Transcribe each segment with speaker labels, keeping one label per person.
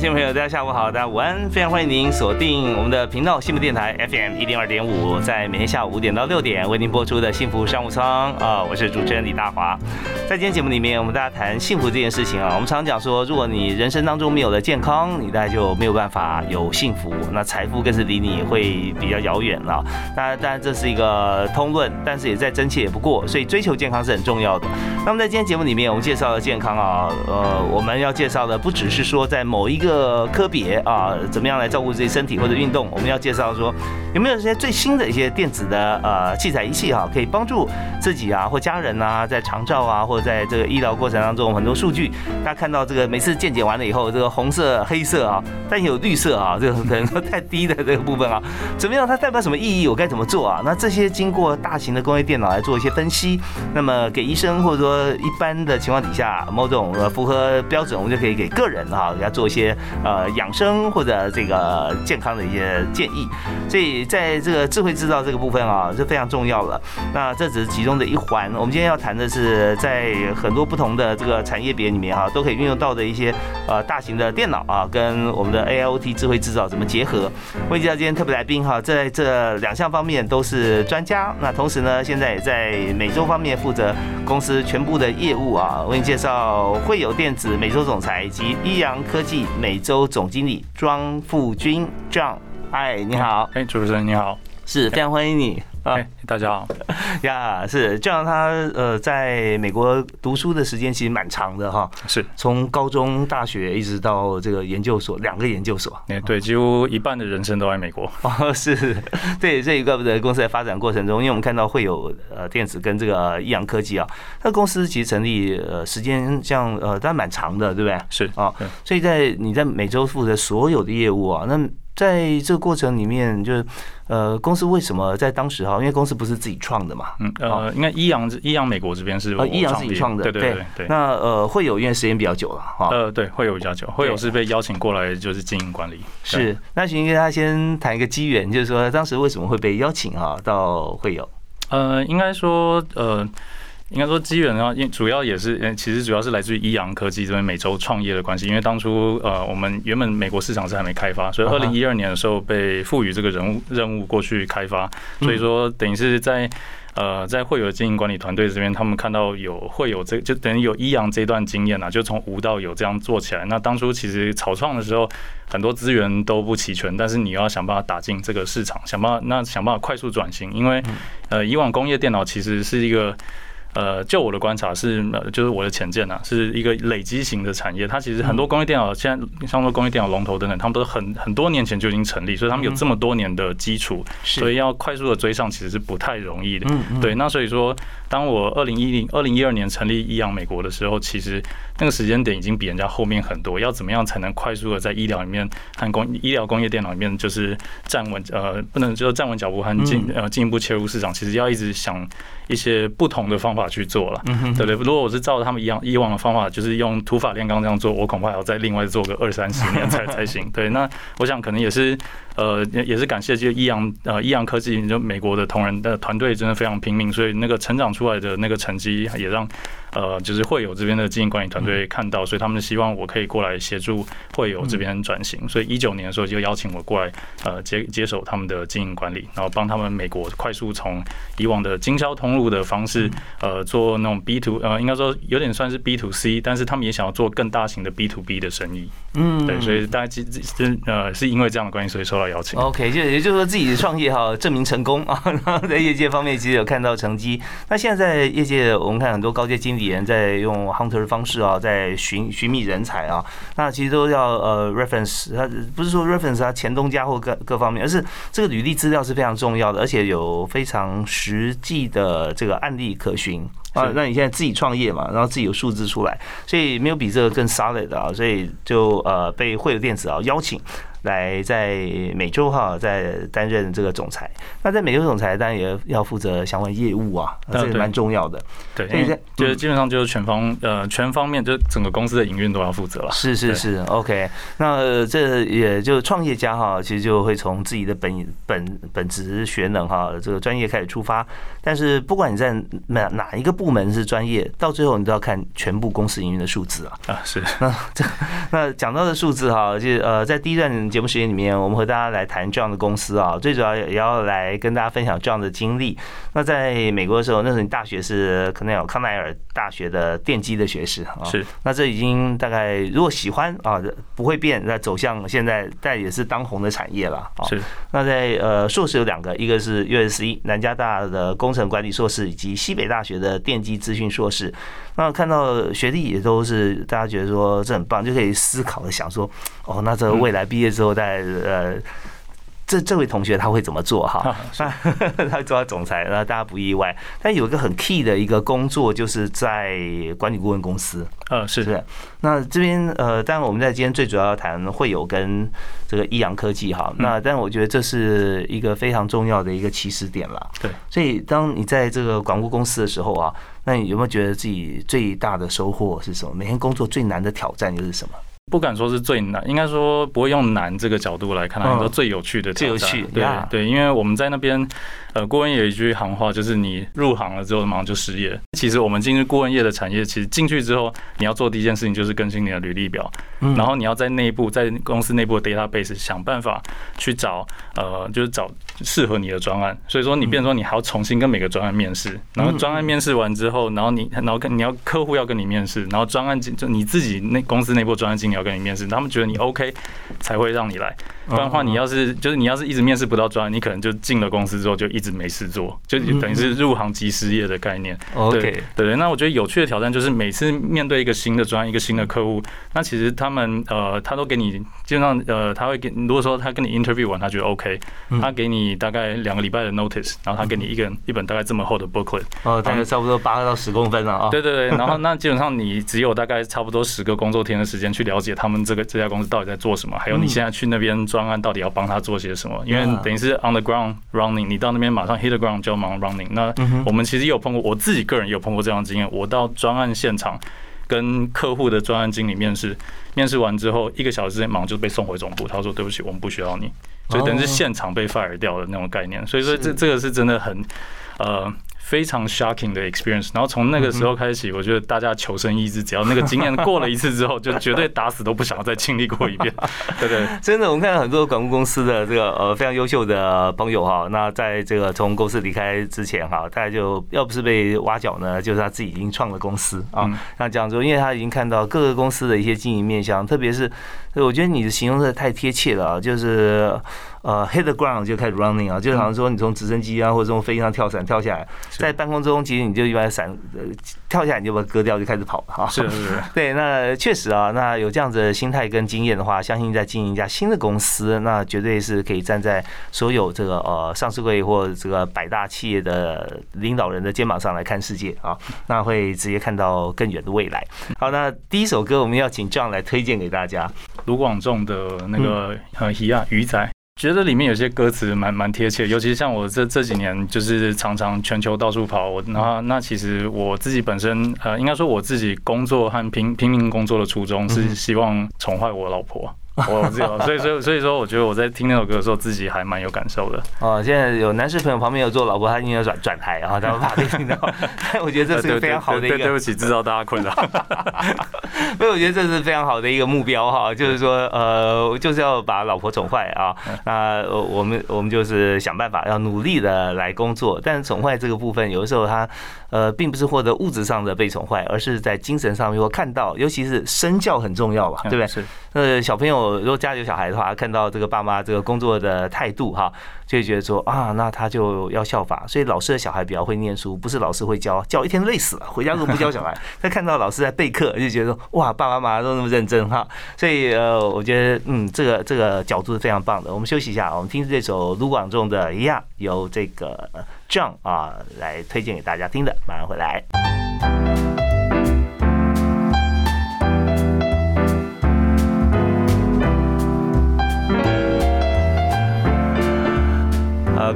Speaker 1: 听众朋友，大家下午好，大家午安，非常欢迎您锁定我们的频道，幸福电台 FM 一零二点五，在每天下午五点到六点为您播出的幸福商务舱啊，我是主持人李大华。在今天节目里面，我们大家谈幸福这件事情啊，我们常常讲说，如果你人生当中没有了健康，你大概就没有办法有幸福，那财富更是离你会比较遥远了。当然，当然这是一个通论，但是也再真切也不过，所以追求健康是很重要的。那么在今天节目里面，我们介绍的健康啊，呃，我们要介绍的不只是说在某一个科别啊，怎么样来照顾自己身体或者运动？我们要介绍说，有没有这些最新的一些电子的呃器材仪器哈，可以帮助自己啊或家人啊在长照啊或者在这个医疗过程当中很多数据，大家看到这个每次健检完了以后，这个红色、黑色啊，但有绿色啊，这个可能太低的这个部分啊，怎么样？它代表什么意义？我该怎么做啊？那这些经过大型的工业电脑来做一些分析，那么给医生或者说一般的情况底下，某种符合标准，我们就可以给个人哈给他做。一些呃养生或者这个健康的一些建议，所以在这个智慧制造这个部分啊是非常重要的。那这只是其中的一环。我们今天要谈的是在很多不同的这个产业别里面哈，都可以运用到的一些呃大型的电脑啊，跟我们的 AIoT 智慧制造怎么结合。我介绍今天特别来宾哈，在这两项方面都是专家。那同时呢，现在也在美洲方面负责公司全部的业务啊。我给你介绍惠友电子美洲总裁以及益阳科技。美洲总经理庄富军，John，嗨，你好，
Speaker 2: 哎，主持人你好，
Speaker 1: 是非常欢迎你。
Speaker 2: 哎，大家好
Speaker 1: 呀，是这样。他呃，在美国读书的时间其实蛮长的哈，
Speaker 2: 是
Speaker 1: 从高中、大学一直到这个研究所，两个研究所。
Speaker 2: 哎，对，几乎一半的人生都在美国。
Speaker 1: 哦，是对这一个的公司在发展过程中，因为我们看到会有呃电子跟这个益阳科技啊，那公司其实成立呃时间像呃，当然蛮长的，对不对？
Speaker 2: 是
Speaker 1: 啊，所以在你在美洲负责所有的业务啊，那。在这个过程里面，就是呃，公司为什么在当时哈？因为公司不是自己创的嘛。
Speaker 2: 嗯呃，应该益阳益阳美国这边是呃
Speaker 1: 益阳自己创的。
Speaker 2: 对对对对。
Speaker 1: 那呃会有因为时间比较久了哈。
Speaker 2: 呃对，会有比较久，会有是被邀请过来就是经营管理。
Speaker 1: 是，那请跟大家先谈一个机缘，就是说当时为什么会被邀请啊到会有？
Speaker 2: 呃，应该说呃。应该说机缘的话，因主要也是，其实主要是来自于益阳科技这边美洲创业的关系。因为当初呃，我们原本美国市场是还没开发，所以二零一二年的时候被赋予这个人物任务过去开发。所以说等于是在呃，在会友经营管理团队这边，他们看到有会有这就等于有益阳这段经验啊，就从无到有这样做起来。那当初其实草创的时候，很多资源都不齐全，但是你要想办法打进这个市场，想办法那想办法快速转型，因为呃，以往工业电脑其实是一个。呃，就我的观察是，就是我的浅见呐，是一个累积型的产业。它其实很多工业电脑，现在像说工业电脑龙头等等，他们都很很多年前就已经成立，所以他们有这么多年的基础，所以要快速的追上其实是不太容易的。对，那所以说，当我二零一零、二零一二年成立益阳美国的时候，其实那个时间点已经比人家后面很多。要怎么样才能快速的在医疗里面和工医疗工业电脑里面就是站稳？呃，不能就是站稳脚步和进呃进一步切入市场，其实要一直想一些不同的方法。法去做了，对不对？如果我是照着他们一样以往的方法，就是用土法炼钢这样做，我恐怕还要再另外做个二三十年才 才行。对，那我想可能也是，呃，也是感谢这个益阳呃益阳科技，就美国的同仁的团队真的非常拼命，所以那个成长出来的那个成绩也让。呃，就是会友这边的经营管理团队看到，所以他们希望我可以过来协助会友这边转型。所以一九年的时候就邀请我过来，呃，接接手他们的经营管理，然后帮他们美国快速从以往的经销通路的方式，呃，做那种 B to，呃，应该说有点算是 B to C，但是他们也想要做更大型的 B to B 的生意。嗯，对，所以大家其实呃是因为这样的关系，所以受到邀请。
Speaker 1: OK，就也就是说自己创业哈，证明成功啊，然后在业界方面其实有看到成绩。那现在在业界，我们看很多高阶经理人在用 hunter 的方式啊，在寻寻觅人才啊，那其实都要呃 reference，他不是说 reference 他前东家或各各方面，而是这个履历资料是非常重要的，而且有非常实际的这个案例可循。啊，那你现在自己创业嘛，然后自己有数字出来，所以没有比这个更 solid 的啊，所以就呃被汇流电子啊邀请。来在美洲哈，在担任这个总裁。那在美洲总裁当然也要负责相关业务啊，这个蛮重要的。
Speaker 2: 对，就是基本上就是全方呃全方面，就整个公司的营运都要负责了。
Speaker 1: 是是是，OK。那这也就创业家哈，其实就会从自己的本本本职学能哈，这个专业开始出发。但是不管你在哪哪一个部门是专业，到最后你都要看全部公司营运的数字啊。
Speaker 2: 啊，是。
Speaker 1: 那这那讲到的数字哈，就呃在第一段。节目时间里面，我们和大家来谈这样的公司啊，最主要也要来跟大家分享这样的经历。那在美国的时候，那时候你大学是可能有康奈尔大学的电机的学士啊，
Speaker 2: 是。
Speaker 1: 那这已经大概如果喜欢啊，不会变，那走向现在，但也是当红的产业了啊。
Speaker 2: 是。
Speaker 1: 那在呃硕士有两个，一个是 USC 南加大的工程管理硕士，以及西北大学的电机资讯硕士。那看到学弟也都是大家觉得说这很棒，就可以思考的想说，哦，那这未来毕业之后在呃。这这位同学他会怎么做哈？他做总裁，那大家不意外。但有一个很 key 的一个工作，就是在管理顾问公司。
Speaker 2: 嗯，是
Speaker 1: 是。那这边呃，当然我们在今天最主要要谈会有跟这个益阳科技哈。那但我觉得这是一个非常重要的一个起始点了。
Speaker 2: 对。
Speaker 1: 所以当你在这个管顾公司的时候啊，那你有没有觉得自己最大的收获是什么？每天工作最难的挑战又是什么？
Speaker 2: 不敢说是最难，应该说不会用难这个角度来看，它说最有趣的
Speaker 1: 最有趣，
Speaker 2: 对对，因为我们在那边。呃，顾问有一句行话，就是你入行了之后马上就失业。其实我们进入顾问业的产业，其实进去之后，你要做第一件事情就是更新你的履历表，然后你要在内部在公司内部的 database 想办法去找呃，就是找适合你的专案。所以说，你变说你还要重新跟每个专案面试，然后专案面试完之后，然后你然后跟你要客户要跟你面试，然后专案经就你自己那公司内部专案经理要跟你面试，他们觉得你 OK 才会让你来，不然的话，你要是就是你要是一直面试不到专案，你可能就进了公司之后就一。直没事做，就等于是入行即失业的概念。
Speaker 1: OK，
Speaker 2: 对对。那我觉得有趣的挑战就是每次面对一个新的专一个新的客户，那其实他们呃，他都给你基本上呃，他会给如果说他跟你 interview 完，他觉得 OK，他给你大概两个礼拜的 notice，然后他给你一个一本大概这么厚的 booklet，
Speaker 1: 哦，大概差不多八到十公分了啊。
Speaker 2: 对对对。然后那基本上你只有大概差不多十个工作天的时间去了解他们这个这家公司到底在做什么，还有你现在去那边专案到底要帮他做些什么，因为等于是 on the ground running，你到那边。马上 hit the ground 就忙 running。那我们其实也有碰过，我自己个人也有碰过这样的经验。我到专案现场跟客户的专案经理面试，面试完之后一个小时之内忙就被送回总部。他说：“对不起，我们不需要你。”所以等于是现场被 fire 掉的那种概念。所以说这这个是真的很呃。非常 shocking 的 experience，然后从那个时候开始，我觉得大家求生意志，只要那个经验过了一次之后，就绝对打死都不想要再经历过一遍，对对？
Speaker 1: 真的，我们看到很多广告公司的这个呃非常优秀的朋友哈，那在这个从公司离开之前哈，大家就要不是被挖角呢，就是他自己已经创了公司啊。那这样说，因为他已经看到各个公司的一些经营面向，特别是我觉得你的形容的太贴切了啊，就是。呃，hit the ground 就开始 running 啊，就好像说你从直升机啊，或者从飞机上跳伞跳下来，在半空中，其实你就一般伞呃跳下来，你就把它割掉，就开始跑了哈。
Speaker 2: 是是是。
Speaker 1: 对，那确实啊，那有这样子的心态跟经验的话，相信在经营一家新的公司，那绝对是可以站在所有这个呃上市会或这个百大企业的领导人的肩膀上来看世界啊，那会直接看到更远的未来。好，那第一首歌我们要请 John 来推荐给大家，
Speaker 2: 卢广仲的那个呃鱼啊鱼仔。觉得里面有些歌词蛮蛮贴切，尤其是像我这这几年就是常常全球到处跑，我那那其实我自己本身呃，应该说我自己工作和拼拼命工作的初衷是希望宠坏我老婆。我知道，所以所以所以说，我觉得我在听那首歌的时候，自己还蛮有感受的。
Speaker 1: 哦，现在有男士朋友旁边有做老婆，他应该转转台，然后他们怕被听到。我觉得这是个非常好的一个，
Speaker 2: 对不起，制造大家困扰。
Speaker 1: 所以我觉得这是非常好的一个目标哈，就是说呃，就是要把老婆宠坏啊。那我们我们就是想办法要努力的来工作，但是宠坏这个部分，有的时候他呃，并不是获得物质上的被宠坏，而是在精神上面，我看到，尤其是身教很重要吧，对不对？
Speaker 2: 是。
Speaker 1: 呃，小朋友如果家里有小孩的话，看到这个爸妈这个工作的态度哈，就会觉得说啊，那他就要效法。所以老师的小孩比较会念书，不是老师会教，教一天累死了，回家都不教小孩。他看到老师在备课，就觉得哇，爸爸妈妈都那么认真哈。所以呃，我觉得嗯，这个这个角度是非常棒的。我们休息一下，我们听这首卢广仲的一样，由这个 John 啊来推荐给大家听的，马上回来。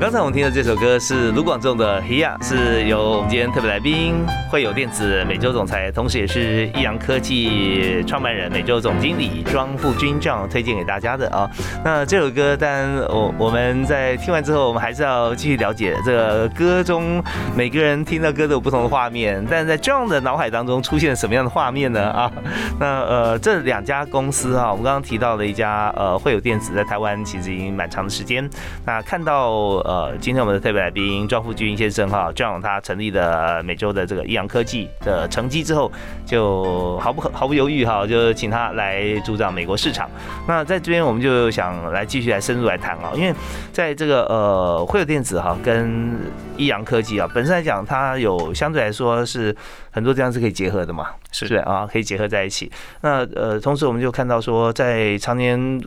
Speaker 1: 刚才我们听的这首歌是卢广仲的《Here》，是由我们今天特别来宾会有电子美洲总裁，同时也是益阳科技创办人、美洲总经理庄富军这样推荐给大家的啊。那这首歌，但我我们在听完之后，我们还是要继续了解这个歌中每个人听到歌都有不同的画面，但是在这样的脑海当中出现什么样的画面呢？啊，那呃，这两家公司啊，我们刚刚提到的一家呃会有电子，在台湾其实已经蛮长的时间，那看到。呃，今天我们的特别来宾庄富军先生哈，这样他成立的美洲的这个益阳科技的成绩之后，就毫不毫不犹豫哈，就请他来主掌美国市场。那在这边我们就想来继续来深入来谈啊，因为在这个呃惠有电子哈跟益阳科技啊本身来讲，它有相对来说是很多地方是可以结合的嘛。是对啊，可以结合在一起。那呃，同时我们就看到说，在常年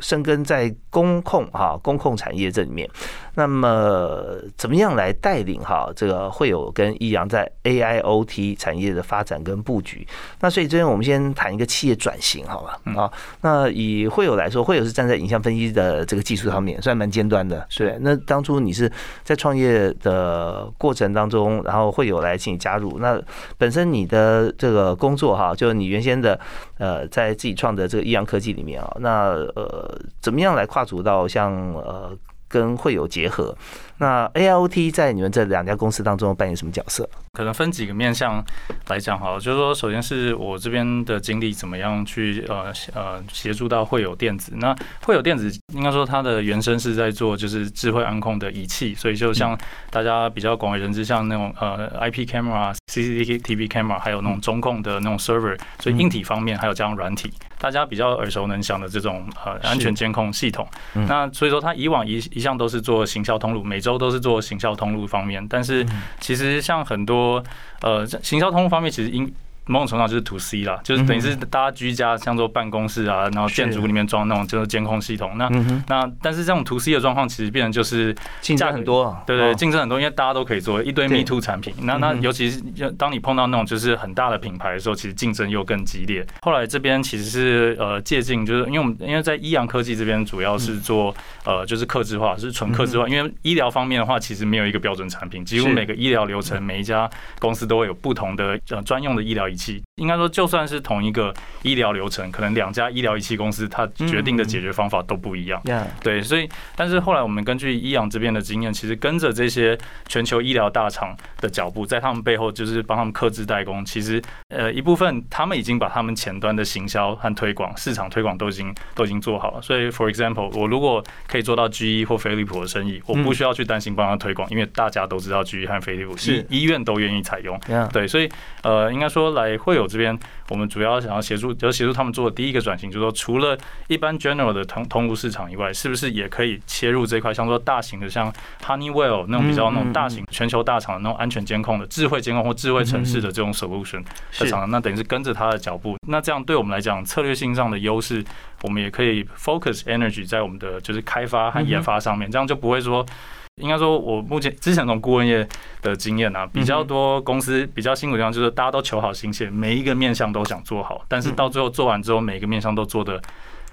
Speaker 1: 深耕在工控哈工控产业这里面，那么怎么样来带领哈这个会有跟益阳在 AIoT 产业的发展跟布局？那所以这边我们先谈一个企业转型好了啊。那以会有来说，会有是站在影像分析的这个技术上面，算蛮尖端的。对，那当初你是在创业的过程当中，然后会有来请你加入，那本身你的这个。呃，工作哈，就是你原先的呃，在自己创的这个益阳科技里面啊，那呃，怎么样来跨足到像呃，跟会有结合？那 A I O T 在你们这两家公司当中扮演什么角色？
Speaker 2: 可能分几个面向来讲哈，就是说，首先是我这边的经历怎么样去呃呃协助到会有电子。那会有电子应该说它的原生是在做就是智慧安控的仪器，所以就像大家比较广为人知，像那种呃 I P camera、C C T T V camera，还有那种中控的那种 server，所以硬体方面还有加上软体，大家比较耳熟能详的这种呃安全监控系统。那所以说它以往一一向都是做行销通路，每周。都是做行销通路方面，但是其实像很多呃行销通路方面，其实因某种程度上就是 to C 啦，就是等于是大家居家，像做办公室啊，然后建筑里面装那种就是监控系统。那那但是这种 to C 的状况，其实变成就是
Speaker 1: 竞争很多，
Speaker 2: 对对，竞争很多，因为大家都可以做一堆 Me Too 产品。那那尤其是当你碰到那种就是很大的品牌的时候，其实竞争又更激烈。后来这边其实是呃借鉴，就是因为我们因为在医阳科技这边主要是做呃就是客制化，是纯客制化。因为医疗方面的话，其实没有一个标准产品，几乎每个医疗流程，每一家公司都会有不同的呃专用的医疗仪器。应该说，就算是同一个医疗流程，可能两家医疗仪器公司它决定的解决方法都不一样。对，所以但是后来我们根据医养这边的经验，其实跟着这些全球医疗大厂的脚步，在他们背后就是帮他们克制代工。其实呃一部分他们已经把他们前端的行销和推广、市场推广都已经都已经做好了。所以，for example，我如果可以做到 GE 或飞利浦的生意，我不需要去担心帮他推广，因为大家都知道 GE 和飞利浦是医院都愿意采用。对，所以呃应该说来会有。这边我们主要想要协助，就协助他们做的第一个转型，就是说，除了一般 general 的通通路市场以外，是不是也可以切入这块，像说大型的，像 Honeywell 那种比较那种大型全球大厂的那种安全监控的智慧监控或智慧城市的这种 solution 市场，那等于是跟着他的脚步，那这样对我们来讲策略性上的优势，我们也可以 focus energy 在我们的就是开发和研发上面，这样就不会说。应该说，我目前之前从顾问业的经验啊，比较多公司比较辛苦的地方，就是大家都求好心切，每一个面向都想做好，但是到最后做完之后，每个面向都做的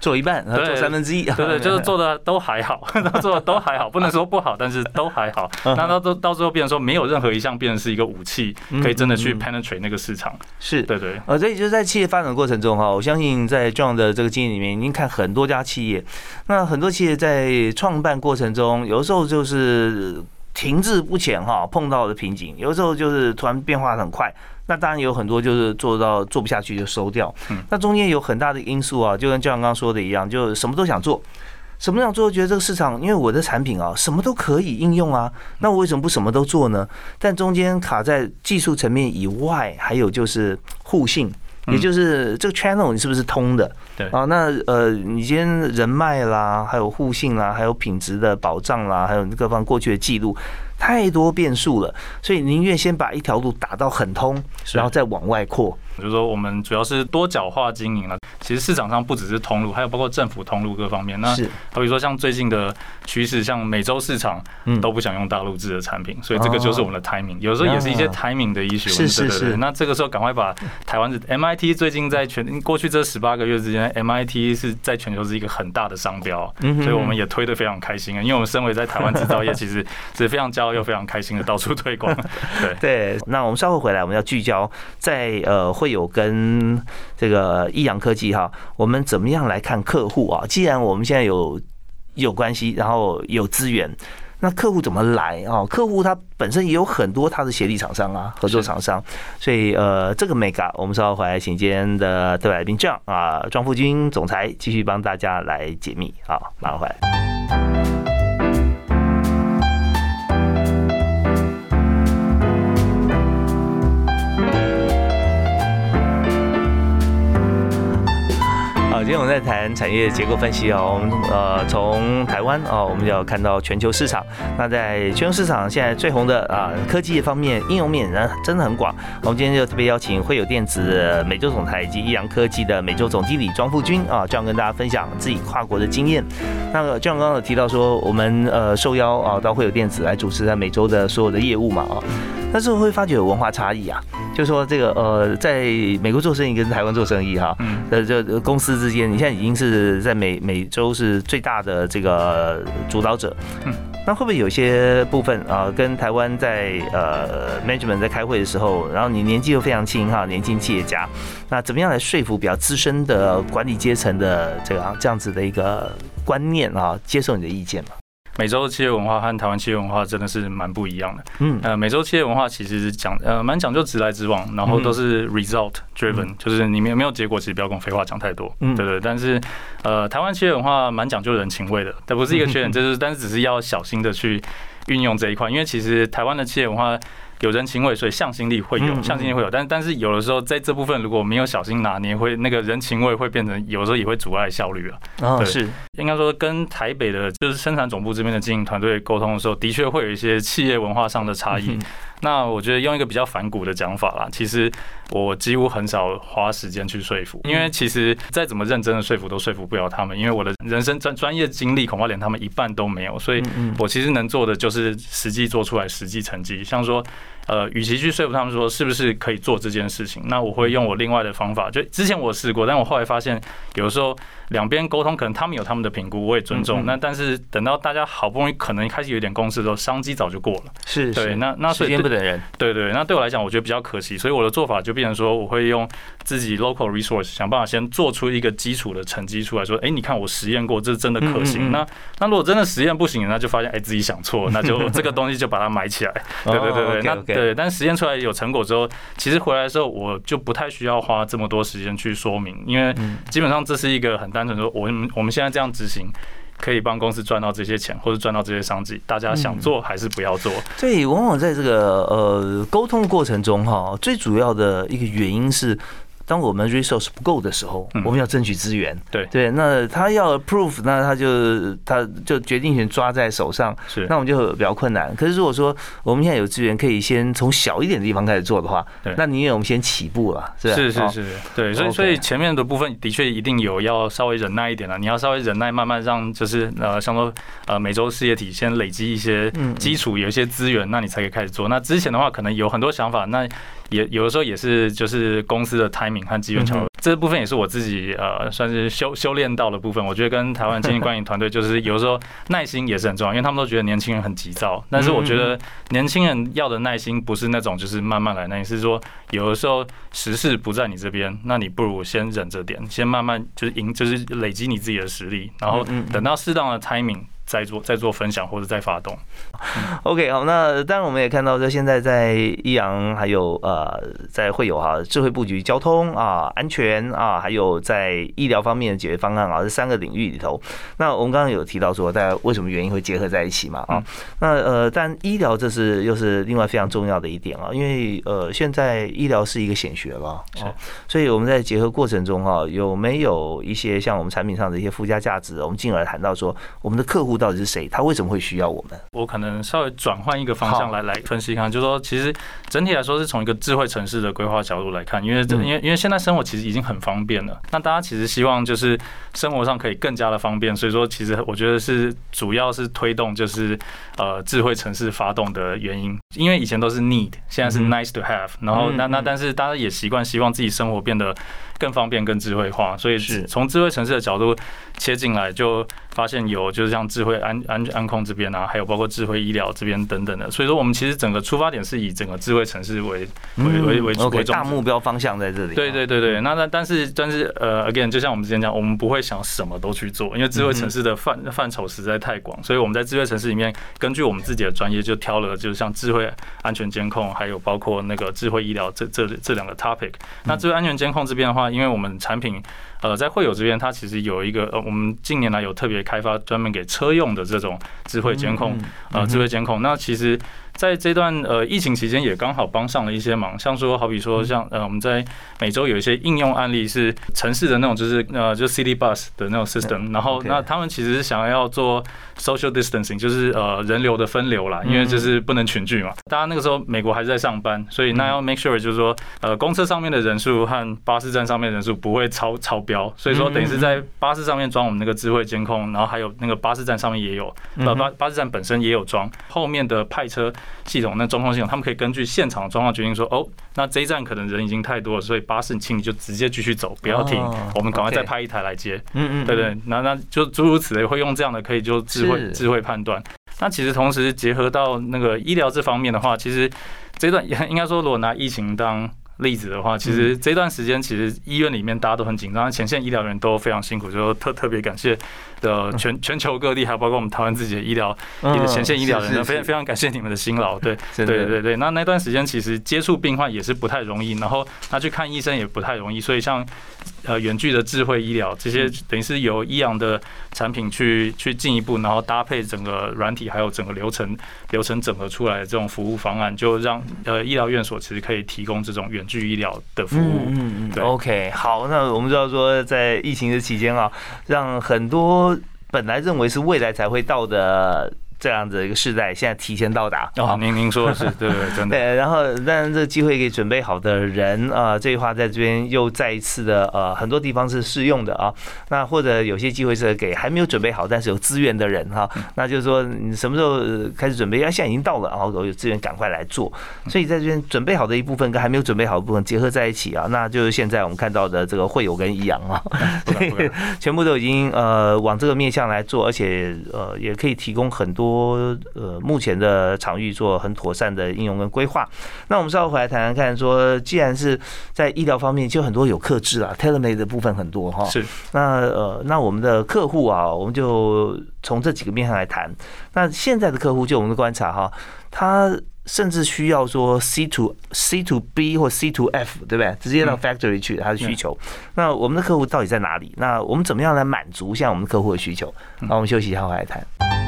Speaker 1: 做一半，做三分之一，
Speaker 2: 对对，就是做的都还好，做的都还好，不能说不好，但是都还好。那到到到最后变成说，没有任何一项变成是一个武器，可以真的去 penetrate 那个市场。
Speaker 1: 是
Speaker 2: 对对，
Speaker 1: 呃，所以就是在企业发展过程中哈，我相信在 John 的这个经验里面，已经看很多家企业，那很多企业在创办过程中，有的时候就是停滞不前哈，碰到的瓶颈，有的时候就是突然变化很快。那当然有很多就是做到做不下去就收掉，那中间有很大的因素啊，就跟就像刚刚说的一样，就什么都想做，什么都想做，觉得这个市场，因为我的产品啊，什么都可以应用啊，那我为什么不什么都做呢？但中间卡在技术层面以外，还有就是互信。也就是这个 channel 你是不是通的？
Speaker 2: 对
Speaker 1: 啊，那呃，你今天人脉啦，还有互信啦，还有品质的保障啦，还有各方过去的记录，太多变数了，所以宁愿先把一条路打到很通，然后再往外扩。
Speaker 2: 就是说，我们主要是多角化经营了。其实市场上不只是通路，还有包括政府通路各方面。那好比说，像最近的趋势，像美洲市场都不想用大陆制的产品，所以这个就是我们的 timing。有时候也是一些 timing 的 issue。
Speaker 1: 是是是。
Speaker 2: 那这个时候赶快把台湾的 MIT 最近在全过去这十八个月之间 MIT 是在全球是一个很大的商标，所以我们也推的非常开心啊。因为我们身为在台湾制造业，其实是非常骄傲又非常开心的到处 推广。对
Speaker 1: 对。那我们稍后回来，我们要聚焦在呃会有跟这个益阳科技哈，我们怎么样来看客户啊？既然我们现在有有关系，然后有资源，那客户怎么来啊？客户他本身也有很多他的协力厂商啊，合作厂商，所以呃，这个 mega 我们稍后回来，请今天的特来宾这样啊，庄富军总裁继续帮大家来解密啊，马上回来。今天我们在谈产业结构分析哦，我们呃从台湾哦，我们就要看到全球市场。那在全球市场现在最红的啊科技方面应用面呢真的很广。我们今天就特别邀请会有电子美洲总裁以及益阳科技的美洲总经理庄富军啊，这样跟大家分享自己跨国的经验。那个就像刚刚有提到说，我们呃受邀啊到会有电子来主持在美洲的所有的业务嘛啊，但是会发觉有文化差异啊。就说这个呃，在美国做生意跟台湾做生意哈，呃，这公司之间，你现在已经是在美美洲是最大的这个主导者，嗯，那会不会有些部分啊，跟台湾在呃 management 在开会的时候，然后你年纪又非常轻哈，年轻企业家，那怎么样来说服比较资深的管理阶层的这个这样子的一个观念啊，接受你的意见嘛？
Speaker 2: 美洲企业文化和台湾企业文化真的是蛮不一样的。嗯，呃，美洲企业文化其实是讲呃蛮讲究直来直往，然后都是 result driven，就是你没没有结果，其实不要跟我废话讲太多。嗯，对对。但是呃，台湾企业文化蛮讲究人情味的，但不是一个缺点，就是但是只是要小心的去运用这一块，因为其实台湾的企业文化。有人情味，所以向心力会有，向心力会有，但但是有的时候在这部分如果没有小心拿捏，会那个人情味会变成有时候也会阻碍效率啊。
Speaker 1: 啊，是。
Speaker 2: 应该说跟台北的就是生产总部这边的经营团队沟通的时候，的确会有一些企业文化上的差异。那我觉得用一个比较反骨的讲法啦，其实我几乎很少花时间去说服，因为其实再怎么认真的说服都说服不了他们，因为我的人生专专业经历恐怕连他们一半都没有，所以我其实能做的就是实际做出来实际成绩，像说。呃，与其去说服他们说是不是可以做这件事情，那我会用我另外的方法。就之前我试过，但我后来发现，有的时候两边沟通，可能他们有他们的评估，我也尊重。那但是等到大家好不容易可能开始有点共识的时候，商机早就过了。
Speaker 1: 是，
Speaker 2: 对，那那
Speaker 1: 时间不等人。
Speaker 2: 对对，那对我来讲，我觉得比较可惜。所以我的做法就变成说，我会用自己 local resource 想办法先做出一个基础的成绩出来，说，哎，你看我实验过，这是真的可行。那那如果真的实验不行，那就发现哎自己想错，那就 这个东西就把它埋起来。对对对对，那对，但实验出来。有成果之后，其实回来的时候，我就不太需要花这么多时间去说明，因为基本上这是一个很单纯说，我们我们现在这样执行，可以帮公司赚到这些钱，或者赚到这些商机，大家想做还是不要做？
Speaker 1: 所以往往在这个呃沟通的过程中，哈，最主要的一个原因是。当我们 resource 不够的时候，我们要争取资源。
Speaker 2: 对
Speaker 1: 对，那他要 approve，那他就他就决定权抓在手上，
Speaker 2: 是
Speaker 1: 那我们就比较困难。可是如果说我们现在有资源，可以先从小一点的地方开始做的话，那宁愿我们先起步了，是
Speaker 2: 是是是，对，所以所以前面的部分的确一定有要稍微忍耐一点了。你要稍微忍耐，慢慢让就是呃，像说呃，每周事业体先累积一些基础，有一些资源，那你才可以开始做。那之前的话，可能有很多想法，那。也有的时候也是就是公司的 timing 和机缘巧合，这部分也是我自己呃算是修修炼到的部分。我觉得跟台湾经济管理团队 就是有的时候耐心也是很重要，因为他们都觉得年轻人很急躁，但是我觉得年轻人要的耐心不是那种就是慢慢来，那也是说有的时候时势不在你这边，那你不如先忍着点，先慢慢就是赢，就是累积你自己的实力，然后等到适当的 timing。再做再做分享或者再发动。
Speaker 1: OK，好，那当然我们也看到，说现在在益阳还有呃，在会有哈智慧布局、交通啊、安全啊，还有在医疗方面的解决方案啊，这三个领域里头。那我们刚刚有提到说，大家为什么原因会结合在一起嘛？啊，那呃，但医疗这是又是另外非常重要的一点啊，因为呃，现在医疗是一个显学了，哦，所以我们在结合过程中哈，有没有一些像我们产品上的一些附加价值？我们进而谈到说，我们的客户。到底是谁？他为什么会需要我们？
Speaker 2: 我可能稍微转换一个方向来来分析看，就是说，其实整体来说是从一个智慧城市的规划角度来看，因为因为因为现在生活其实已经很方便了，那大家其实希望就是生活上可以更加的方便，所以说其实我觉得是主要是推动就是呃智慧城市发动的原因，因为以前都是 need，现在是 nice to have，然后那那但是大家也习惯希望自己生活变得更方便、更智慧化，所以是。从智慧城市的角度切进来就。发现有就是像智慧安安安控这边啊，还有包括智慧医疗这边等等的，所以说我们其实整个出发点是以整个智慧城市为为为为为
Speaker 1: 大目标方向在这里。
Speaker 2: 对对对对，那那但是但是呃，again，就像我们之前讲，我们不会想什么都去做，因为智慧城市的范范畴实在太广，所以我们在智慧城市里面，根据我们自己的专业，就挑了就是像智慧安全监控，还有包括那个智慧医疗这这这两个 topic。那智慧安全监控这边的话，因为我们产品。呃，在惠友这边，它其实有一个呃，我们近年来有特别开发专门给车用的这种智慧监控，呃，智慧监控。那其实。在这段呃疫情期间，也刚好帮上了一些忙，像说好比说像呃我们在每周有一些应用案例是城市的那种，就是呃就 city bus 的那种 system，然后那他们其实是想要做 social distancing，就是呃人流的分流啦，因为就是不能群聚嘛。大家那个时候美国还是在上班，所以那要 make sure 就是说呃公车上面的人数和巴士站上面人数不会超超标，所以说等于是在巴士上面装我们那个智慧监控，然后还有那个巴士站上面也有，呃巴巴士站本身也有装，后面的派车。系统那中控系统，他们可以根据现场的状况决定说，哦，那这一站可能人已经太多了，所以巴士请你就直接继续走，不要停，我们赶快再派一台来接。嗯嗯，对对，那那就诸如此类，会用这样的可以就智慧智慧判断。那其实同时结合到那个医疗这方面的话，其实这段应该说，如果拿疫情当例子的话，其实这段时间其实医院里面大家都很紧张，前线医疗人都非常辛苦，就特特别感谢。的全全球各地，还有包括我们台湾自己的医疗、前线医疗人员，非常非常感谢你们的辛劳。对，对对对。那那段时间其实接触病患也是不太容易，然后他去看医生也不太容易，所以像呃远距的智慧医疗这些，等于是由医养的产品去去进一步，然后搭配整个软体还有整个流程流程整合出来的这种服务方案，就让呃医疗院所其实可以提供这种远距医疗的服务。嗯
Speaker 1: 嗯。对。OK，好，那我们知道说在疫情的期间啊，让很多本来认为是未来才会到的。这样子一个时代，现在提前到达。
Speaker 2: 哦，您您说的是对对真的。对，
Speaker 1: 然后当然这个机会给准备好的人啊，这句话在这边又再一次的呃，很多地方是适用的啊。那或者有些机会是给还没有准备好但是有资源的人哈，那就是说你什么时候开始准备？要现在已经到了，然后有资源赶快来做。所以在这边准备好的一部分跟还没有准备好的部分结合在一起啊，那就是现在我们看到的这个会有跟益阳啊，全部都已经呃往这个面向来做，而且呃也可以提供很多。多呃，目前的场域做很妥善的应用跟规划。那我们稍后回来谈谈看，说既然是在医疗方面，就很多有克制啊，telemate 的部分很多哈。
Speaker 2: 是。
Speaker 1: 那呃，那我们的客户啊，我们就从这几个面上来谈。那现在的客户，就我们的观察哈，他甚至需要说 C to C to B 或 C to F，对不对？直接到 factory 去他的需求。那我们的客户到底在哪里？那我们怎么样来满足像我们客户的需求？那我们休息一下，回来谈。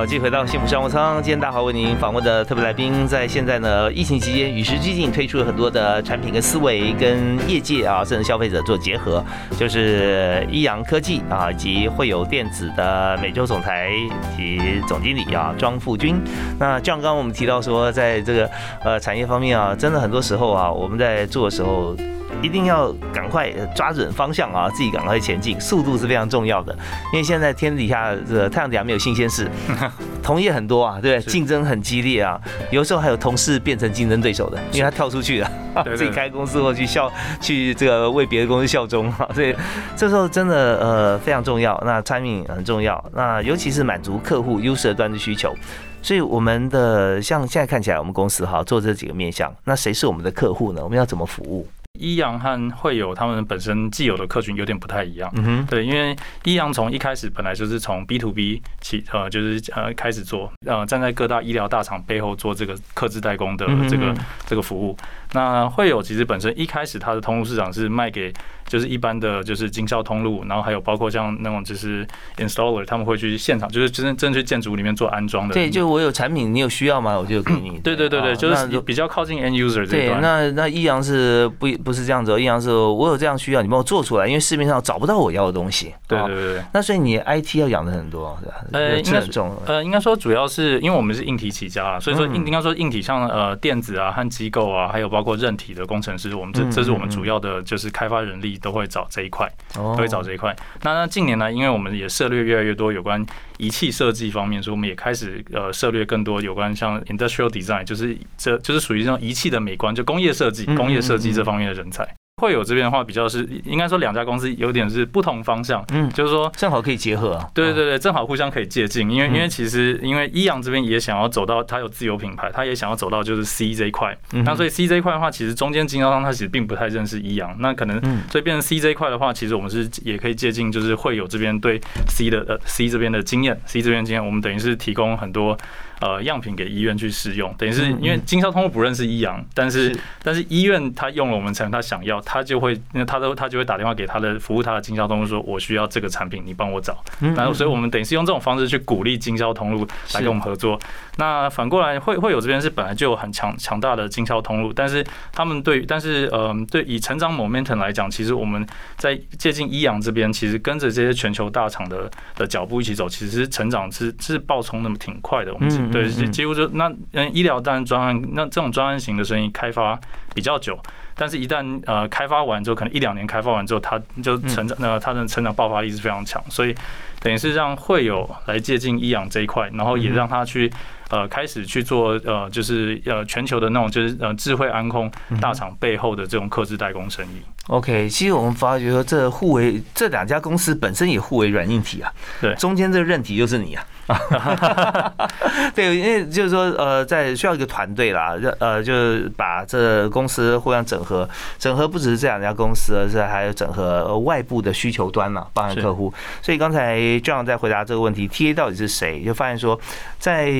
Speaker 1: 好继续回到幸福商务舱，今天大华为您访问的特别来宾，在现在呢疫情期间与时俱进，推出了很多的产品跟思维，跟业界啊甚至消费者做结合，就是益阳科技啊以及会有电子的美洲总裁及总经理啊庄富军。那像刚刚我们提到说，在这个呃产业方面啊，真的很多时候啊，我们在做的时候。一定要赶快抓准方向啊，自己赶快前进，速度是非常重要的。因为现在天底下这个太阳底下没有新鲜事，同业很多啊，对不对？竞争很激烈啊，有时候还有同事变成竞争对手的，因为他跳出去了，自己开公司或去效去这个为别的公司效忠啊，所以这时候真的呃非常重要。那产品很重要，那尤其是满足客户优势端的需求。所以我们的像现在看起来，我们公司哈做这几个面向，那谁是我们的客户呢？我们要怎么服务？
Speaker 2: 一阳和会友他们本身既有的客群有点不太一样，嗯哼，对，因为一阳从一开始本来就是从 B to B 起，呃，就是呃开始做，呃，站在各大医疗大厂背后做这个客制代工的这个这个服务。那会有其实本身一开始它的通路市场是卖给就是一般的就是经销通路，然后还有包括像那种就是 installer 他们会去现场就是真正去建筑里面做安装的。
Speaker 1: 对，就我有产品，你有需要吗？我就给你。
Speaker 2: 对对对对，就是比较靠近 end user 这
Speaker 1: 段。对，那那易阳是不不是这样子，易阳是我有这样需要，你帮我做出来，因为市面上找不到我要的东西。
Speaker 2: 对对对。
Speaker 1: 那所以你 IT 要养的很多，是吧？呃，应该
Speaker 2: 呃应该说主要是因为我们是硬体起家，所以说应应该说硬体像呃电子啊和机构啊，还有包括韧体的工程师，我们这这是我们主要的就是开发人力都会找这一块，都会找这一块。那那近年来，因为我们也涉猎越来越多有关仪器设计方面，所以我们也开始呃涉猎更多有关像 industrial design，就是这就是属于这种仪器的美观，就工业设计、工业设计这方面的人才。会有这边的话，比较是应该说两家公司有点是不同方向，嗯，就是说
Speaker 1: 正好可以结合，
Speaker 2: 对对对，正好互相可以借鉴，因为因为其实因为一阳这边也想要走到，他有自有品牌，他也想要走到就是 C 这一块，那所以 C 这一块的话，其实中间经销商他其实并不太认识一阳，那可能所以变成 C 这一块的话，其实我们是也可以借鉴，就是会有这边对 C 的呃 C 这边的经验，C 这边经验，我们等于是提供很多。呃，样品给医院去试用，等于是因为经销通路不认识医阳，但是但是医院他用了我们产品，他想要，他就会，那他都他就会打电话给他的服务他的经销通路说，我需要这个产品，你帮我找。然后，所以我们等于是用这种方式去鼓励经销通路来跟我们合作。那反过来，会会有这边是本来就有很强强大的经销通路，但是他们对，但是呃，对以成长 momentum 来讲，其实我们在接近医阳这边，其实跟着这些全球大厂的的脚步一起走，其实成长是是爆冲那么挺快的。我们。对，几乎就那嗯，医疗当然专案，那这种专案型的生意开发比较久，但是一旦呃开发完之后，可能一两年开发完之后，它就成长，那它的成长爆发力是非常强，所以等于是让会有来接近医养这一块，然后也让他去呃开始去做呃就是呃全球的那种就是呃智慧安控大厂背后的这种客制代工生意。
Speaker 1: OK，其实我们发觉说这互为这两家公司本身也互为软硬体啊，
Speaker 2: 对，
Speaker 1: 中间这个韧体就是你啊。对，因为就是说，呃，在需要一个团队啦，呃，就是把这公司互相整合，整合不只是这两家公司，而是还有整合外部的需求端嘛，包含客户。所以刚才 John 在回答这个问题，TA 到底是谁，就发现说，在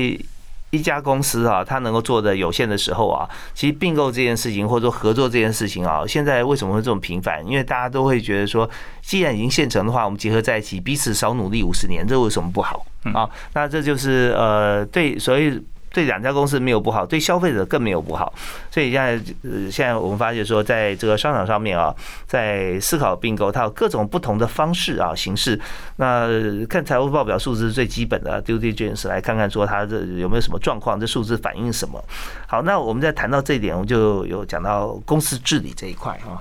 Speaker 1: 一家公司啊，它能够做的有限的时候啊，其实并购这件事情或者说合作这件事情啊，现在为什么会这么频繁？因为大家都会觉得说，既然已经现成的话，我们结合在一起，彼此少努力五十年，这为什么不好？啊，那这就是呃，对，所以。对两家公司没有不好，对消费者更没有不好。所以现在，呃，现在我们发现说，在这个商场上面啊，在思考并购，它有各种不同的方式啊形式。那看财务报表数字是最基本的 due diligence，来看看说它这有没有什么状况，这数字反映什么。好，那我们在谈到这一点，我们就有讲到公司治理这一块哈。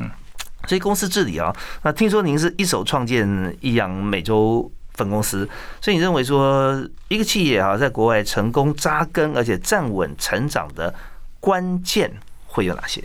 Speaker 1: 所以公司治理啊，那听说您是一手创建益阳美洲。分公司，所以你认为说一个企业啊，在国外成功扎根而且站稳成长的关键会有哪些？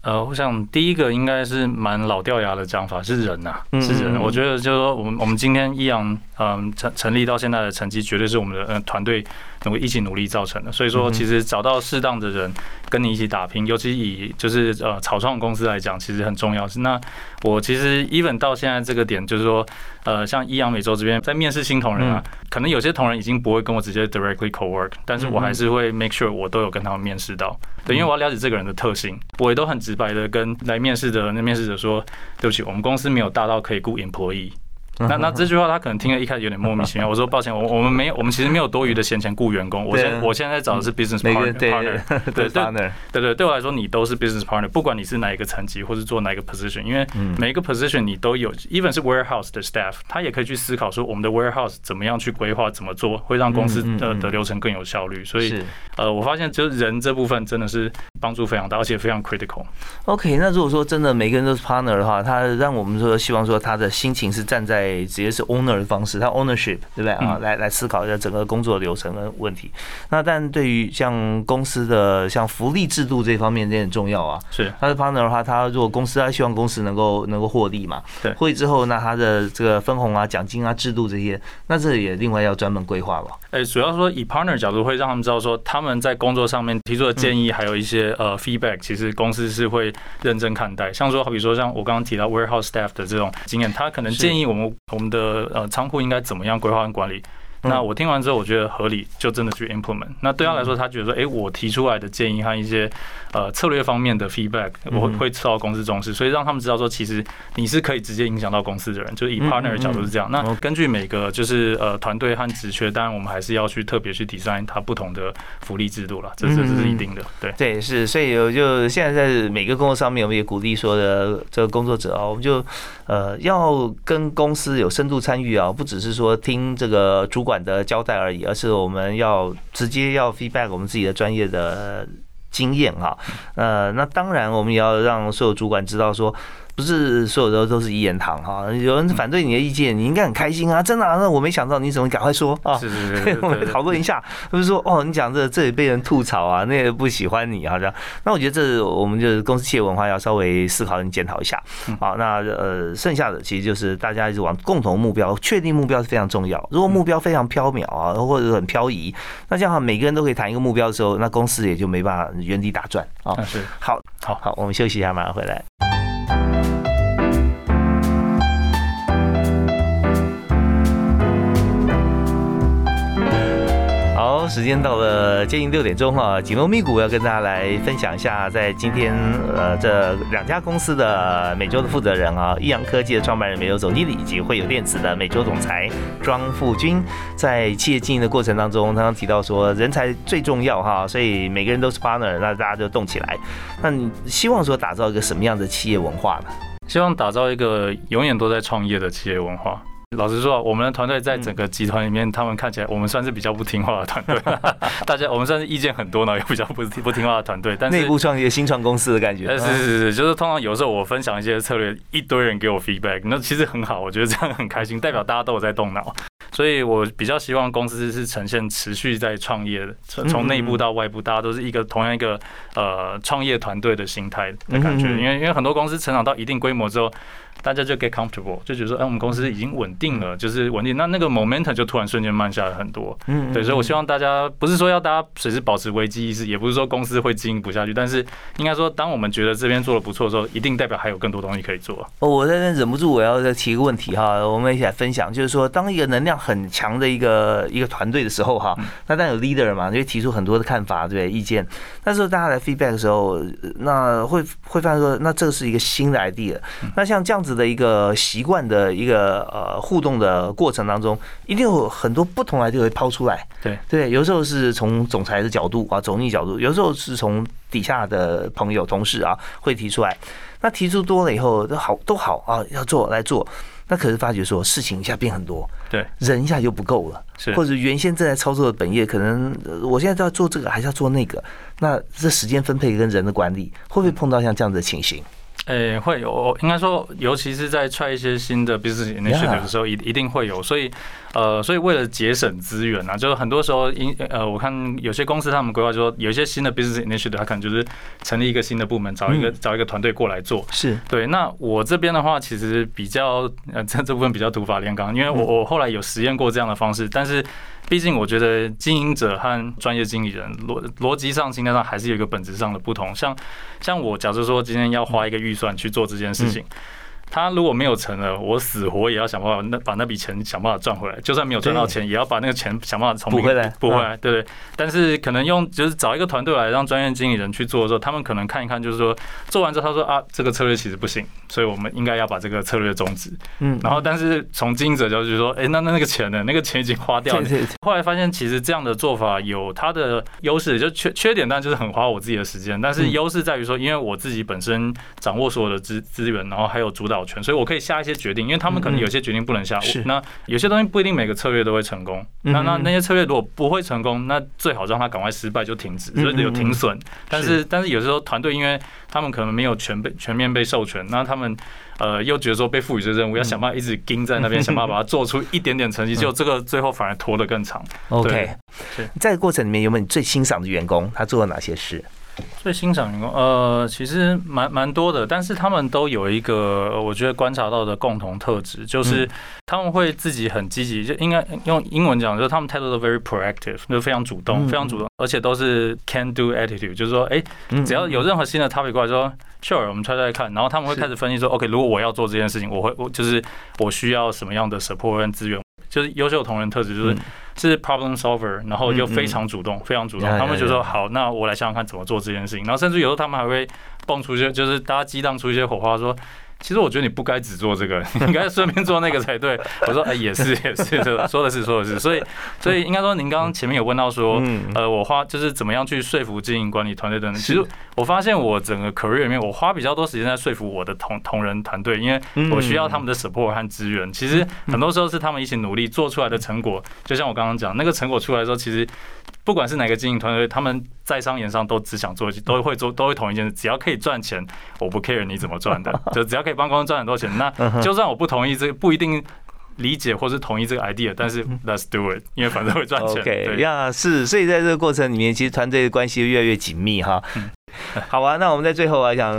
Speaker 2: 呃，我想第一个应该是蛮老掉牙的讲法，是人呐，是人。我觉得就是说，我们我们今天一阳嗯成成立到现在的成绩，绝对是我们的呃团队能够一起努力造成的。所以说，其实找到适当的人跟你一起打拼，尤其以就是呃草创公司来讲，其实很重要。是那我其实 even 到现在这个点，就是说。呃，像益阳美洲这边在面试新同仁啊，可能有些同仁已经不会跟我直接 directly co work，但是我还是会 make sure 我都有跟他们面试到，对，因为我要了解这个人的特性，我也都很直白的跟来面试的那面试者说，对不起，我们公司没有大到可以雇 employee。那 那这句话他可能听了一开始有点莫名其妙。我说抱歉，我我们没有，我们其实没有多余的闲钱雇员工。我现我现在找的是 business partner，
Speaker 1: 对 对对
Speaker 2: 对对，对我来说你都是 business partner，不管你是哪一个层级或是做哪一个 position，因为每一个 position 你都有，even 是 warehouse 的 staff，他也可以去思考说我们的 warehouse 怎么样去规划，怎么做会让公司的的流程更有效率。所以呃，我发现就是人这部分真的是帮助非常大，而且非常 critical。
Speaker 1: OK，那如果说真的每个人都是 partner 的话，他让我们说希望说他的心情是站在直接是 owner 的方式，他 ownership 对不对啊？来来思考一下整个工作流程的问题。那但对于像公司的像福利制度这方面也很重要啊。
Speaker 2: 是，
Speaker 1: 他是 partner 的话，他如果公司他希望公司能够能够获利嘛，
Speaker 2: 对，
Speaker 1: 获利之后，那他的这个分红啊、奖金啊、制度这些，那这也另外要专门规划吧。
Speaker 2: 哎，主要说以 partner 角度会让他们知道说他们在工作上面提出的建议，还有一些呃 feedback，其实公司是会认真看待。像说，好比说像我刚刚提到 warehouse staff 的这种经验，他可能建议我们我们的呃仓库应该怎么样规划跟管理。那我听完之后，我觉得合理，就真的去 implement。那对他来说，他觉得说，哎，我提出来的建议和一些呃策略方面的 feedback，我会会受到公司重视，所以让他们知道说，其实你是可以直接影响到公司的人，就是以 partner 的角度是这样。那根据每个就是呃团队和职缺，当然我们还是要去特别去 design 它不同的福利制度了，这这这是一定的。对
Speaker 1: 对是，所以我就现在在每个工作上面，我们也鼓励说的这个工作者啊，我们就呃要跟公司有深度参与啊，不只是说听这个主。管的交代而已，而是我们要直接要 feedback 我们自己的专业的经验哈。呃，那当然我们也要让所有主管知道说。不是所有的都是一言堂哈，有人反对你的意见，你应该很开心啊！真的，那我没想到，你怎么赶快说啊？
Speaker 2: 是是是，
Speaker 1: 我们讨论一下，就是说哦，你讲这这里被人吐槽啊，那个不喜欢你好像。那我觉得这我们就是公司企业文化要稍微思考跟检讨一下。好，那呃，剩下的其实就是大家一直往共同目标，确定目标是非常重要。如果目标非常飘渺啊，或者很漂移，那这样每个人都可以谈一个目标的时候，那公司也就没办法原地打转啊。
Speaker 2: 是，
Speaker 1: 好，好，好，我们休息一下，马上回来。时间到了接近六点钟哈，紧锣密鼓要跟大家来分享一下，在今天呃这两家公司的美洲的负责人啊，益阳科技的创办人、美洲总经理以及会有电子的美洲总裁庄富军，在企业经营的过程当中，他刚提到说人才最重要哈，所以每个人都是 partner，那大家就动起来。那你希望说打造一个什么样的企业文化呢？
Speaker 2: 希望打造一个永远都在创业的企业文化。老实说，我们的团队在整个集团里面，他们看起来我们算是比较不听话的团队。大家我们算是意见很多呢，也比较不不听话的团队。但是
Speaker 1: 内部创业、新创公司的感觉。
Speaker 2: 是是是，就是通常有时候我分享一些策略，一堆人给我 feedback，那其实很好，我觉得这样很开心，代表大家都有在动脑。所以我比较希望公司是呈现持续在创业的，从内部到外部，大家都是一个同样一个呃创业团队的心态的感觉。因为因为很多公司成长到一定规模之后。大家就 get comfortable，就觉得说，哎，我们公司已经稳定了，就是稳定。那那个 momentum 就突然瞬间慢下来很多。嗯，对，所以我希望大家不是说要大家随时保持危机意识，也不是说公司会经营不下去，但是应该说，当我们觉得这边做的不错的时候，一定代表还有更多东西可以做。
Speaker 1: 哦，我在这忍不住我要再提一个问题哈，我们一起来分享，就是说，当一个能量很强的一个一个团队的时候哈，那当然有 leader 嘛，就会提出很多的看法，对意见。那时候大家来 feedback 的时候，那会会发现说，那这个是一个新的 idea。那像这样子的一个。习惯的一个呃互动的过程当中，一定有很多不同来就会抛出来。
Speaker 2: 对
Speaker 1: 对，有时候是从总裁的角度啊，总经理角度；有时候是从底下的朋友、同事啊会提出来。那提出多了以后，都好都好啊，要做来做。那可是发觉说事情一下变很多，
Speaker 2: 对，
Speaker 1: 人一下就不够了，
Speaker 2: 是
Speaker 1: 或者原先正在操作的本业，可能我现在都要做这个，还是要做那个？那这时间分配跟人的管理，会不会碰到像这样的情形？
Speaker 2: 诶，会有，应该说，尤其是在踹一些新的 business initiative 的时候，一一定会有。所以，呃，所以为了节省资源啊，就是很多时候，因呃，我看有些公司他们规划说，有一些新的 business initiative，他可能就是成立一个新的部门，找一个找一个团队过来做。
Speaker 1: 是
Speaker 2: 对。那我这边的话，其实比较呃，这这部分比较土法炼钢，因为我我后来有实验过这样的方式，但是。毕竟，我觉得经营者和专业经理人逻逻辑上、心态上还是有一个本质上的不同。像像我，假设说今天要花一个预算去做这件事情。他如果没有成了，我死活也要想办法那把那笔钱想办法赚回来。就算没有赚到钱，也要把那个钱想办法
Speaker 1: 补回来，
Speaker 2: 补回来，对不对？但是可能用就是找一个团队来让专业经理人去做的时候，他们可能看一看，就是说做完之后，他说啊，这个策略其实不行，所以我们应该要把这个策略终止。嗯，然后但是从经营者角度说，哎，那那那个钱呢？那个钱已经花掉了。后来发现其实这样的做法有它的优势，就缺缺点，但就是很花我自己的时间。但是优势在于说，因为我自己本身掌握所有的资资源，然后还有主导。导权，所以我可以下一些决定，因为他们可能有些决定不能下。
Speaker 1: 是
Speaker 2: 那有些东西不一定每个策略都会成功。那那那些策略如果不会成功，那最好让他赶快失败就停止，所以有停损。但是但是有时候团队因为他们可能没有全被全面被授权，那他们呃又觉得说被赋予这任务，要想办法一直盯在那边，想办法把它做出一点点成绩，就这个最后反而拖得更长。
Speaker 1: OK，在过程里面有没有你最欣赏的员工？他做了哪些事？
Speaker 2: 最欣赏员工，呃，其实蛮蛮多的，但是他们都有一个我觉得观察到的共同特质，就是他们会自己很积极，就应该用英文讲，就是他们态度都 very proactive，就非常主动，非常主动，而且都是 can do attitude，就是说，哎，只要有任何新的 topic 过来说，sure，我们 try try 看，然后他们会开始分析说，OK，如果我要做这件事情，我会我就是我需要什么样的 support 跟资源，就是优秀同仁特质就是。是 problem solver，然后又非常主动，非常主动。他们就说好，那我来想想看怎么做这件事情。然后甚至有时候他们还会蹦出一些，就是大家激荡出一些火花，说。其实我觉得你不该只做这个，你应该顺便做那个才对。我说，哎，也是，也 是，说的是，说的是。所以，所以应该说，您刚刚前面有问到说，呃，我花就是怎么样去说服经营管理团队等等。其实我发现我整个 career 里面，我花比较多时间在说服我的同同仁团队，因为我需要他们的 support 和资源。其实很多时候是他们一起努力做出来的成果。就像我刚刚讲，那个成果出来的时候，其实。不管是哪个经营团队，他们在商言商都只想做，都会做，都会同一件事。只要可以赚钱，我不 care 你怎么赚的，就只要可以帮公司赚很多钱。那就算我不同意这个，不一定理解或是同意这个 idea，但是 let's do it，因为反正会赚钱。
Speaker 1: OK，呀，是，所以在这个过程里面，其实团队的关系越来越紧密哈。好啊，那我们在最后啊，想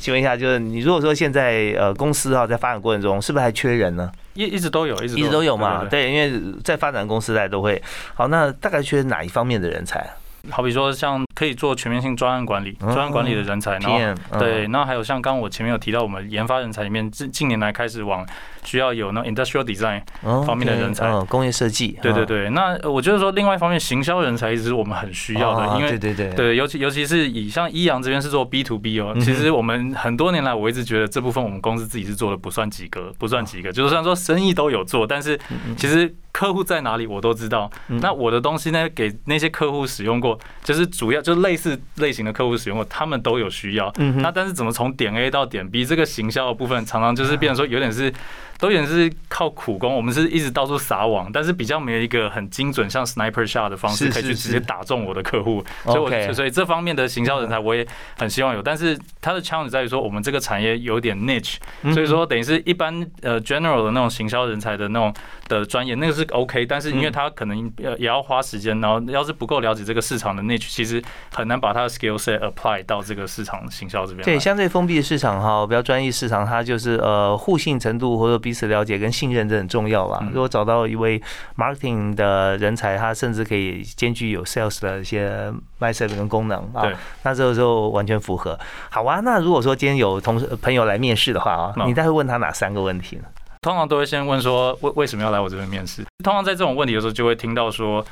Speaker 1: 请问一下，就是你如果说现在呃公司啊在发展过程中，是不是还缺人呢？
Speaker 2: 一一直都有，一直
Speaker 1: 一直都有嘛。对，因为在发展公司大家都会。好，那大概缺哪一方面的人才？
Speaker 2: 好比说，像可以做全面性专案管理、专案管理的人才，然后对，那还有像刚刚我前面有提到，我们研发人才里面，近近年来开始往需要有那 industrial design 方面的人才，
Speaker 1: 工业设计。
Speaker 2: 对对对，那我觉得说，另外一方面，行销人才一直是我们很需要的，因为
Speaker 1: 对对对
Speaker 2: 对，尤其尤其是以像一阳这边是做 B to B 哦，其实我们很多年来我一直觉得这部分我们公司自己是做的不算及格，不算及格，就是虽然说生意都有做，但是其实。客户在哪里我都知道，那我的东西呢？给那些客户使用过，就是主要就类似类型的客户使用过，他们都有需要。那但是怎么从点 A 到点 B 这个行销的部分，常常就是变成说有点是。都也是靠苦功，我们是一直到处撒网，但是比较没有一个很精准，像 sniper shot 的方式，可以去直接打中我的客户。所以，我所以这方面的行销人才我也很希望有，但是它的 challenge 在于说，我们这个产业有点 niche，所以说等于是一般呃 general 的那种行销人才的那种的专业，那个是 OK，但是因为他可能呃也要花时间，然后要是不够了解这个市场的 niche，其实很难把他的 skill set apply 到这个市场行销这边。
Speaker 1: 对，相对封闭的市场哈，比较专业市场，它就是呃互信程度或者。彼此了解跟信任这很重要吧。如果找到一位 marketing 的人才，他甚至可以兼具有 sales 的一些 mindset 跟功能啊，那这个时候完全符合。好啊，那如果说今天有同事朋友来面试的话啊，你大概问他哪三个问题呢？
Speaker 2: 通常都会先问说为为什么要来我这边面试？通常在这种问题的时候，就会听到说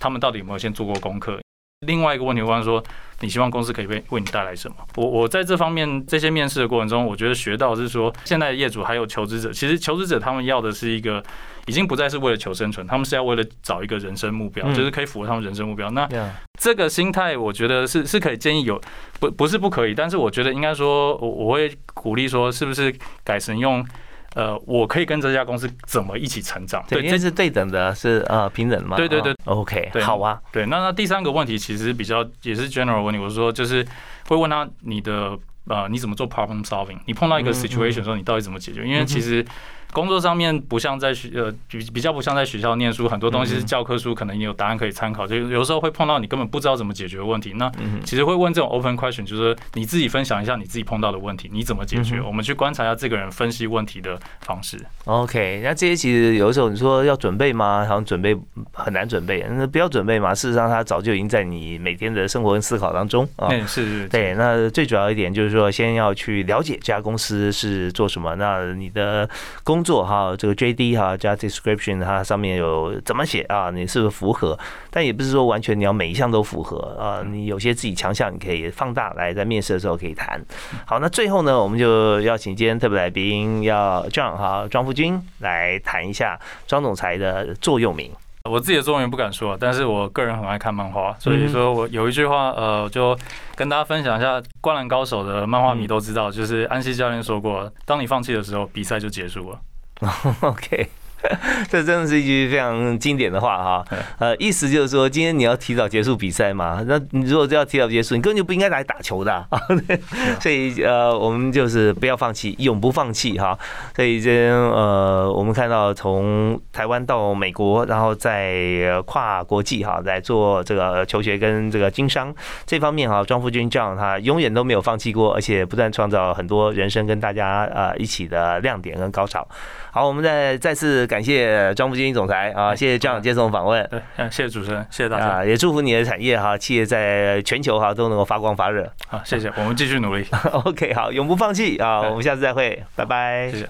Speaker 2: 他们到底有没有先做过功课。另外一个问题，我说你希望公司可以为为你带来什么？我我在这方面这些面试的过程中，我觉得学到是说，现在的业主还有求职者，其实求职者他们要的是一个，已经不再是为了求生存，他们是要为了找一个人生目标，就是可以符合他们人生目标。那这个心态，我觉得是是可以建议有，不不是不可以，但是我觉得应该说，我我会鼓励说，是不是改成用。呃，我可以跟这家公司怎么一起成长？
Speaker 1: 对，这是对等的，是呃平等嘛？
Speaker 2: 对对对
Speaker 1: ，OK，好啊。
Speaker 2: 对，那那第三个问题其实比较也是 general 问题，我说就是会问他你的呃你怎么做 problem solving？你碰到一个 situation 的时候，你到底怎么解决？因为其实。工作上面不像在学呃比比较不像在学校念书，很多东西是教科书，可能你有答案可以参考。就有时候会碰到你根本不知道怎么解决问题，那其实会问这种 open question，就是你自己分享一下你自己碰到的问题，你怎么解决？我们去观察一下这个人分析问题的方式。
Speaker 1: OK，那这些其实有的时候你说要准备吗？好像准备很难准备，那不要准备嘛。事实上，它早就已经在你每天的生活跟思考当中
Speaker 2: 啊。是是。
Speaker 1: 对，那最主要一点就是说，先要去了解这家公司是做什么。那你的工作哈，这个 JD 哈加 description 它上面有怎么写啊？你是不是符合？但也不是说完全你要每一项都符合啊。你有些自己强项你可以放大来，在面试的时候可以谈。好，那最后呢，我们就要请今天特别来宾要 John 哈庄富军来谈一下庄总裁的座右铭。
Speaker 2: 我自己的中文不敢说，但是我个人很爱看漫画，所以说我有一句话，呃，就跟大家分享一下，《灌篮高手》的漫画迷都知道，就是安西教练说过，当你放弃的时候，比赛就结束了。
Speaker 1: OK。这真的是一句非常经典的话哈，呃，意思就是说，今天你要提早结束比赛嘛？那你如果要提早结束，你根本就不应该来打球的啊！所以呃，我们就是不要放弃，永不放弃哈。所以这呃，我们看到从台湾到美国，然后在跨国际哈，来做这个求学跟这个经商这方面哈，庄富军这样他永远都没有放弃过，而且不断创造很多人生跟大家呃一起的亮点跟高潮。好，我们再再次感谢庄富金总裁啊，谢谢这样接受访问，
Speaker 2: 对，谢谢主持人，谢谢大家，
Speaker 1: 也祝福你的产业哈，企业在全球哈都能够发光发热。
Speaker 2: 好，谢谢，我们继续努力。
Speaker 1: OK，好，永不放弃啊，我们下次再会，拜拜，
Speaker 2: 谢谢。